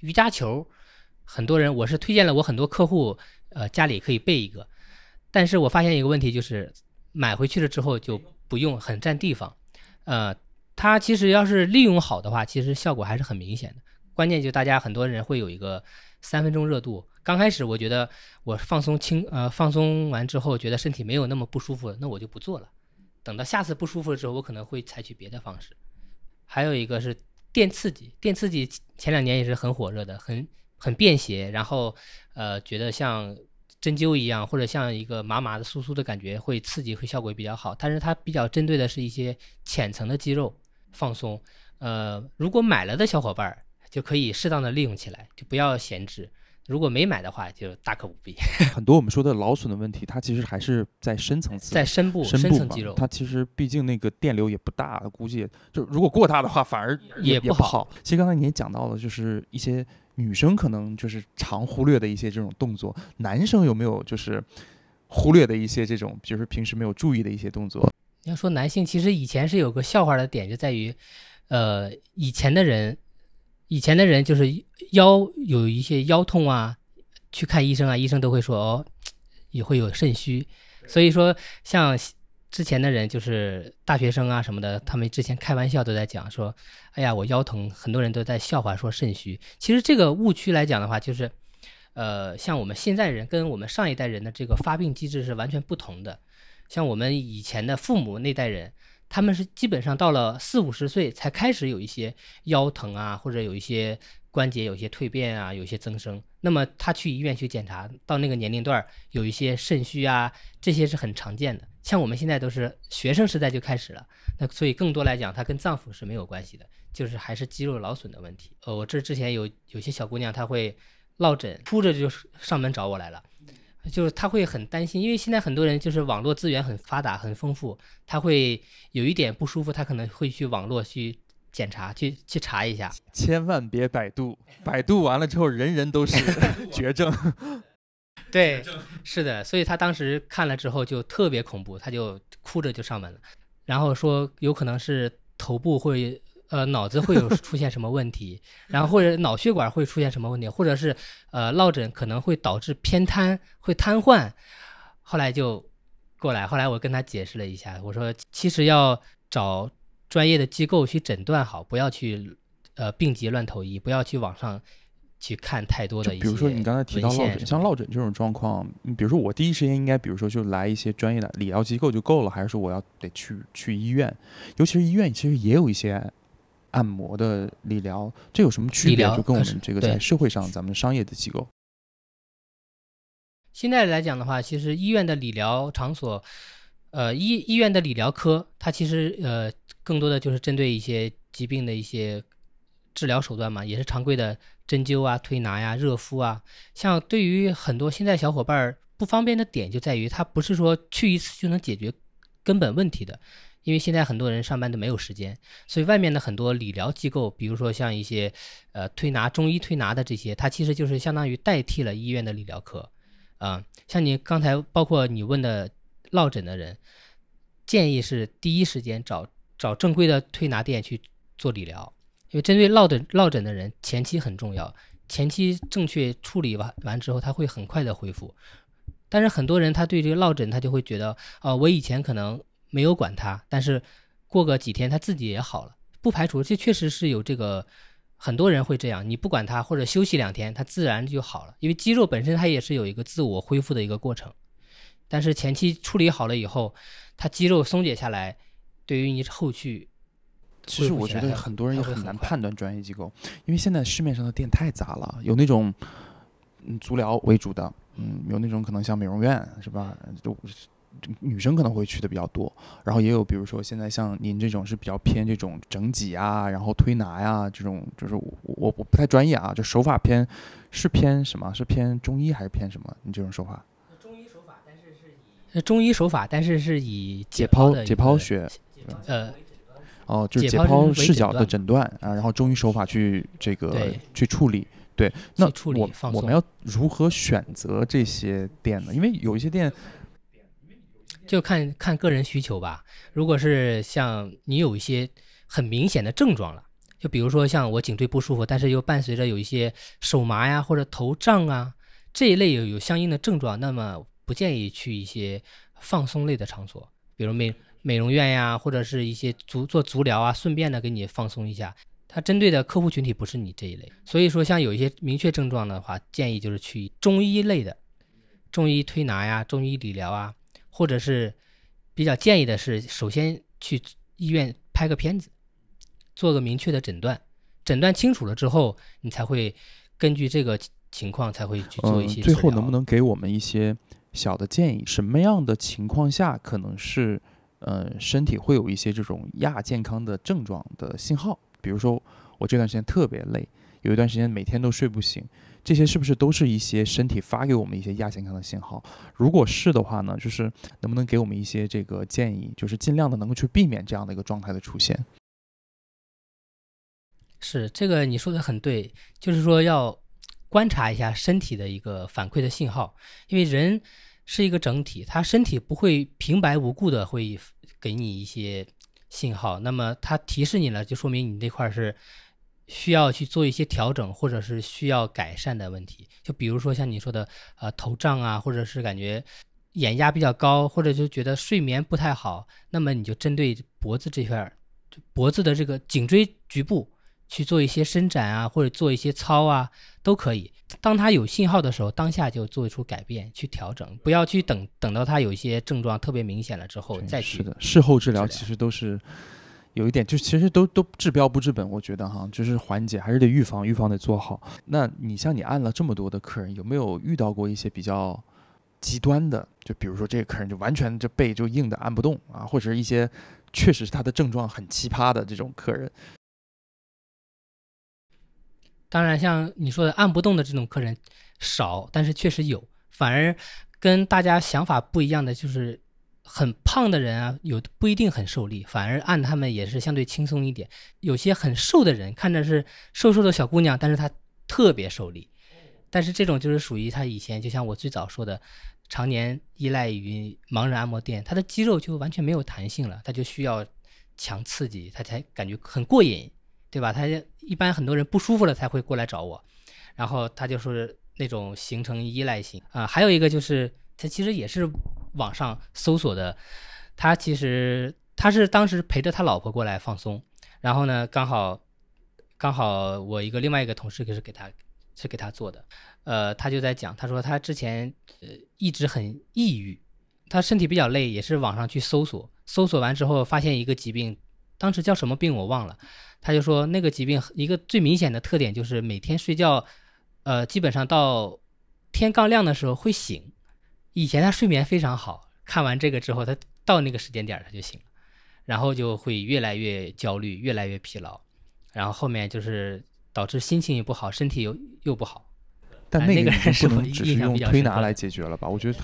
瑜伽球，很多人我是推荐了我很多客户，呃，家里可以备一个。但是我发现一个问题，就是买回去了之后就不用，很占地方。呃，它其实要是利用好的话，其实效果还是很明显的。关键就大家很多人会有一个三分钟热度。刚开始我觉得我放松轻，呃，放松完之后觉得身体没有那么不舒服，那我就不做了。等到下次不舒服的时候，我可能会采取别的方式。还有一个是电刺激，电刺激前两年也是很火热的，很很便携，然后呃觉得像针灸一样，或者像一个麻麻的、酥酥的感觉，会刺激，会效果比较好。但是它比较针对的是一些浅层的肌肉放松。呃，如果买了的小伙伴就可以适当的利用起来，就不要闲置。如果没买的话，就大可不必。(laughs) 很多我们说的劳损的问题，它其实还是在深层次，在深部深层肌肉，它其实毕竟那个电流也不大，估计就如果过大的话，反而也不也不好其实刚才你也讲到了，就是一些女生可能就是常忽略的一些这种动作，男生有没有就是忽略的一些这种，就是平时没有注意的一些动作？要说男性，其实以前是有个笑话的点，就在于，呃，以前的人，以前的人就是腰有一些腰痛啊，去看医生啊，医生都会说哦，也会有肾虚，所以说像之前的人，就是大学生啊什么的，他们之前开玩笑都在讲说，哎呀，我腰疼，很多人都在笑话说肾虚。其实这个误区来讲的话，就是，呃，像我们现在人跟我们上一代人的这个发病机制是完全不同的。像我们以前的父母那代人，他们是基本上到了四五十岁才开始有一些腰疼啊，或者有一些关节有一些蜕变啊，有一些增生。那么他去医院去检查，到那个年龄段儿有一些肾虚啊，这些是很常见的。像我们现在都是学生时代就开始了，那所以更多来讲，它跟脏腑是没有关系的，就是还是肌肉劳损的问题。呃，我这之前有有些小姑娘她会落枕，哭着就上门找我来了。就是他会很担心，因为现在很多人就是网络资源很发达、很丰富，他会有一点不舒服，他可能会去网络去检查、去去查一下。千万别百度，百度完了之后人人都是 (laughs) 绝症。对，是的，所以他当时看了之后就特别恐怖，他就哭着就上门了，然后说有可能是头部会呃脑子会有出现什么问题，然后或者脑血管会出现什么问题，或者是呃落枕可能会导致偏瘫，会瘫痪。后来就过来，后来我跟他解释了一下，我说其实要找专业的机构去诊断好，不要去呃病急乱投医，不要去网上去看太多的一些就比如说你刚才提到落枕，像落枕这种状况，你比如说我第一时间应该，比如说就来一些专业的理疗机构就够了，还是说我要得去去医院？尤其是医院其实也有一些按摩的理疗，这有什么区别？就跟我们这个在社会上咱们商业的机构，现在来讲的话，其实医院的理疗场所，呃，医医院的理疗科，它其实呃更多的就是针对一些疾病的一些治疗手段嘛，也是常规的针灸啊、推拿呀、热敷啊。像对于很多现在小伙伴儿不方便的点就在于，它不是说去一次就能解决根本问题的。因为现在很多人上班都没有时间，所以外面的很多理疗机构，比如说像一些呃推拿、中医推拿的这些，它其实就是相当于代替了医院的理疗科。啊、像你刚才包括你问的落枕的人，建议是第一时间找找正规的推拿店去做理疗，因为针对落枕落枕的人，前期很重要，前期正确处理完完之后，他会很快的恢复。但是很多人他对这个落枕，他就会觉得，啊、我以前可能没有管他，但是过个几天他自己也好了，不排除这确实是有这个。很多人会这样，你不管他或者休息两天，他自然就好了。因为肌肉本身它也是有一个自我恢复的一个过程，但是前期处理好了以后，它肌肉松解下来，对于你后续其实我觉得很多人也很难判断专业机构，因为现在市面上的店太杂了，有那种嗯足疗为主的，嗯，有那种可能像美容院是吧？就女生可能会去的比较多，然后也有比如说现在像您这种是比较偏这种整脊啊，然后推拿呀、这种，就是我我我不太专业啊，就手法偏是偏什么？是偏中医还是偏什么？你这种手法？中医手法，但是是以中医手法，但是是以解剖的解剖学呃哦，就是解解剖视角的诊断啊，然后中医手法去这个去处理。对，那我我们要如何选择这些店呢？因为有一些店，就看看个人需求吧。如果是像你有一些很明显的症状了，就比如说像我颈椎不舒服，但是又伴随着有一些手麻呀或者头胀啊这一类有有相应的症状，那么不建议去一些放松类的场所，比如美美容院呀，或者是一些足做足疗啊，顺便的给你放松一下。它针对的客户群体不是你这一类，所以说像有一些明确症状的话，建议就是去中医类的，中医推拿呀、中医理疗啊，或者是比较建议的是，首先去医院拍个片子，做个明确的诊断，诊断清楚了之后，你才会根据这个情况才会去做一嗯，些、最后能不？能给我们一些小的建议？什么样的情况下可能是呃身体会有一些这种亚健康的症状的信号？比如说我这段时间特别累，有一段时间每天都睡不醒，这些是不是都是一些身体发给我们一些亚健康的信号？如果是的话呢，就是能不能给我们一些这个建议，就是尽量的能够去避免这样的一个状态的出现？是这个你说的很对，就是说要观察一下身体的一个反馈的信号，因为人是一个整体，他身体不会平白无故的会给你一些信号，那么它提示你了，就说明你这块是需要去做一些调整，或者是需要改善的问题。就比如说像你说的，呃，头胀啊，或者是感觉眼压比较高，或者就觉得睡眠不太好，那么你就针对脖子这块儿，脖子的这个颈椎局部。去做一些伸展啊，或者做一些操啊，都可以。当他有信号的时候，当下就做出改变，去调整，不要去等等到他有一些症状特别明显了之后再去。是的，事后治疗其实都是有一点，就其实都都治标不治本。我觉得哈，就是缓解还是得预防，预防得做好。那你像你按了这么多的客人，有没有遇到过一些比较极端的？就比如说这个客人就完全这背就硬的按不动啊，或者是一些确实是他的症状很奇葩的这种客人。当然，像你说的按不动的这种客人少，但是确实有。反而跟大家想法不一样的就是，很胖的人啊，有不一定很受力，反而按他们也是相对轻松一点。有些很瘦的人，看着是瘦瘦的小姑娘，但是她特别受力。但是这种就是属于他以前，就像我最早说的，常年依赖于盲人按摩店，他的肌肉就完全没有弹性了，他就需要强刺激，他才感觉很过瘾。对吧？他一般很多人不舒服了才会过来找我，然后他就是那种形成依赖性啊。还有一个就是他其实也是网上搜索的，他其实他是当时陪着他老婆过来放松，然后呢刚好刚好我一个另外一个同事就是给他是给他做的，呃，他就在讲，他说他之前呃一直很抑郁，他身体比较累，也是网上去搜索，搜索完之后发现一个疾病，当时叫什么病我忘了。他就说，那个疾病一个最明显的特点就是每天睡觉，呃，基本上到天刚亮的时候会醒。以前他睡眠非常好，看完这个之后，他到那个时间点他就醒了，然后就会越来越焦虑，越来越疲劳，然后后面就是导致心情也不好，身体又又不好。但那个人不能只是用推拿来解决了吧？我觉得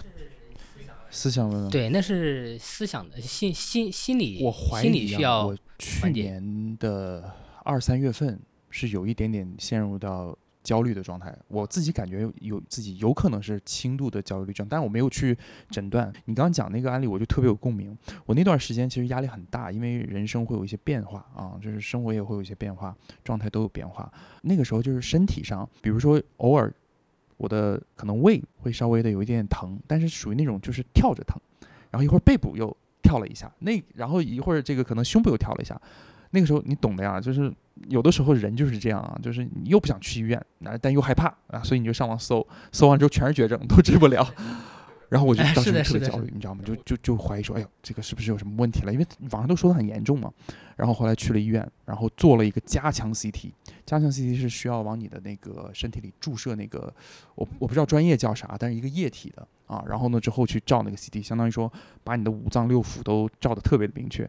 思想问对，那是思想的心心心理，我怀疑需要。去年的二三月份是有一点点陷入到焦虑的状态，我自己感觉有自己有可能是轻度的焦虑症，但我没有去诊断。你刚刚讲那个案例，我就特别有共鸣。我那段时间其实压力很大，因为人生会有一些变化啊，就是生活也会有一些变化，状态都有变化。那个时候就是身体上，比如说偶尔我的可能胃会稍微的有一点点疼，但是属于那种就是跳着疼，然后一会儿背部又。跳了一下，那然后一会儿这个可能胸部又跳了一下，那个时候你懂的呀，就是有的时候人就是这样啊，就是你又不想去医院，那但又害怕啊，所以你就上网搜，搜完之后全是绝症，都治不了。(laughs) 然后我就当时特别焦虑，你知道吗？就就就怀疑说，哎呦，这个是不是有什么问题了？因为网上都说的很严重嘛。然后后来去了医院，然后做了一个加强 CT。加强 CT 是需要往你的那个身体里注射那个，我我不知道专业叫啥，但是一个液体的啊。然后呢之后去照那个 CT，相当于说把你的五脏六腑都照得特别的明确，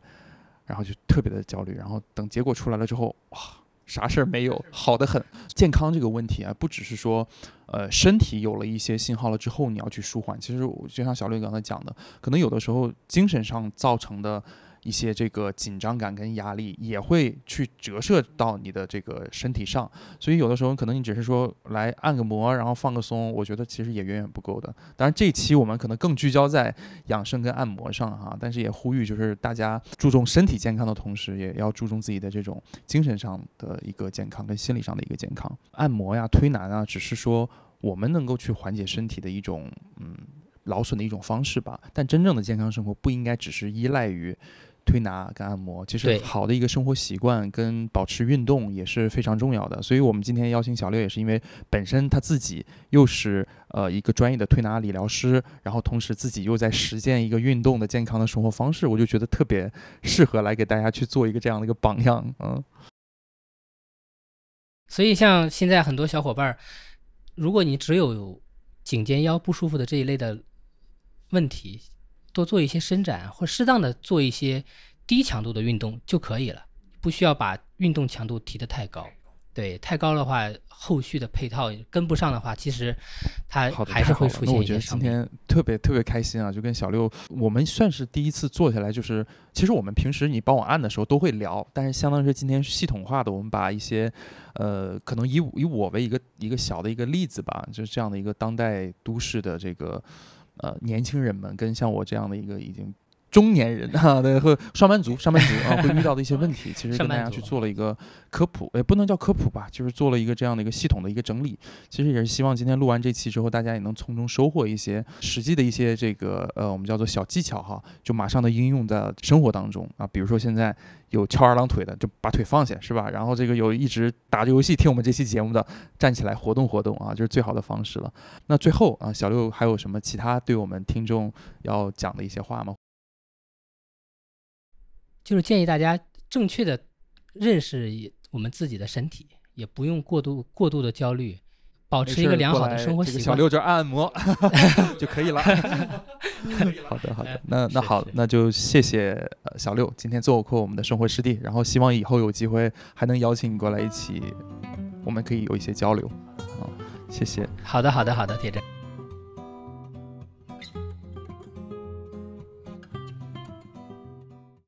然后就特别的焦虑。然后等结果出来了之后，哇！啥事儿没有，好的很。健康这个问题啊，不只是说，呃，身体有了一些信号了之后，你要去舒缓。其实就像小绿刚才讲的，可能有的时候精神上造成的。一些这个紧张感跟压力也会去折射到你的这个身体上，所以有的时候可能你只是说来按个摩，然后放个松，我觉得其实也远远不够的。当然这期我们可能更聚焦在养生跟按摩上哈，但是也呼吁就是大家注重身体健康的同时，也要注重自己的这种精神上的一个健康跟心理上的一个健康。按摩呀、推拿啊，只是说我们能够去缓解身体的一种嗯劳损的一种方式吧，但真正的健康生活不应该只是依赖于。推拿跟按摩，其实好的一个生活习惯跟保持运动也是非常重要的。所以，我们今天邀请小六，也是因为本身他自己又是呃一个专业的推拿理疗师，然后同时自己又在实践一个运动的健康的生活方式，我就觉得特别适合来给大家去做一个这样的一个榜样。嗯。所以，像现在很多小伙伴，如果你只有颈肩腰不舒服的这一类的问题。多做一些伸展，或适当的做一些低强度的运动就可以了，不需要把运动强度提得太高。对，太高的话，后续的配套跟不上的话，其实它，还是会出现太好了那我觉得今。天特别特别开心啊，就跟小六，我们算是第一次坐下来，就是其实我们平时你帮我按的时候都会聊，但是相当于是今天系统化的，我们把一些呃，可能以以我为一个一个小的一个例子吧，就是这样的一个当代都市的这个呃年轻人们，跟像我这样的一个已经。中年人 (laughs) 啊，对，和上班族、(laughs) 上班族啊，会遇到的一些问题，(laughs) 其实跟大家去做了一个科普，也不能叫科普吧，就是做了一个这样的一个系统的一个整理。其实也是希望今天录完这期之后，大家也能从中收获一些实际的一些这个呃，我们叫做小技巧哈，就马上的应用在生活当中啊。比如说现在有翘二郎腿的，就把腿放下，是吧？然后这个有一直打着游戏听我们这期节目的，站起来活动活动啊，就是最好的方式了。那最后啊，小六还有什么其他对我们听众要讲的一些话吗？就是建议大家正确的认识我们自己的身体，也不用过度过度的焦虑，保持一个良好的生活习惯。这个小六这按按摩 (laughs) 就可以了。(laughs) 好的，好的，那那好，那就谢谢呃小六今天做客我们的生活师弟，然后希望以后有机会还能邀请你过来一起，我们可以有一些交流。好，谢谢。好的，好的，好的，铁真。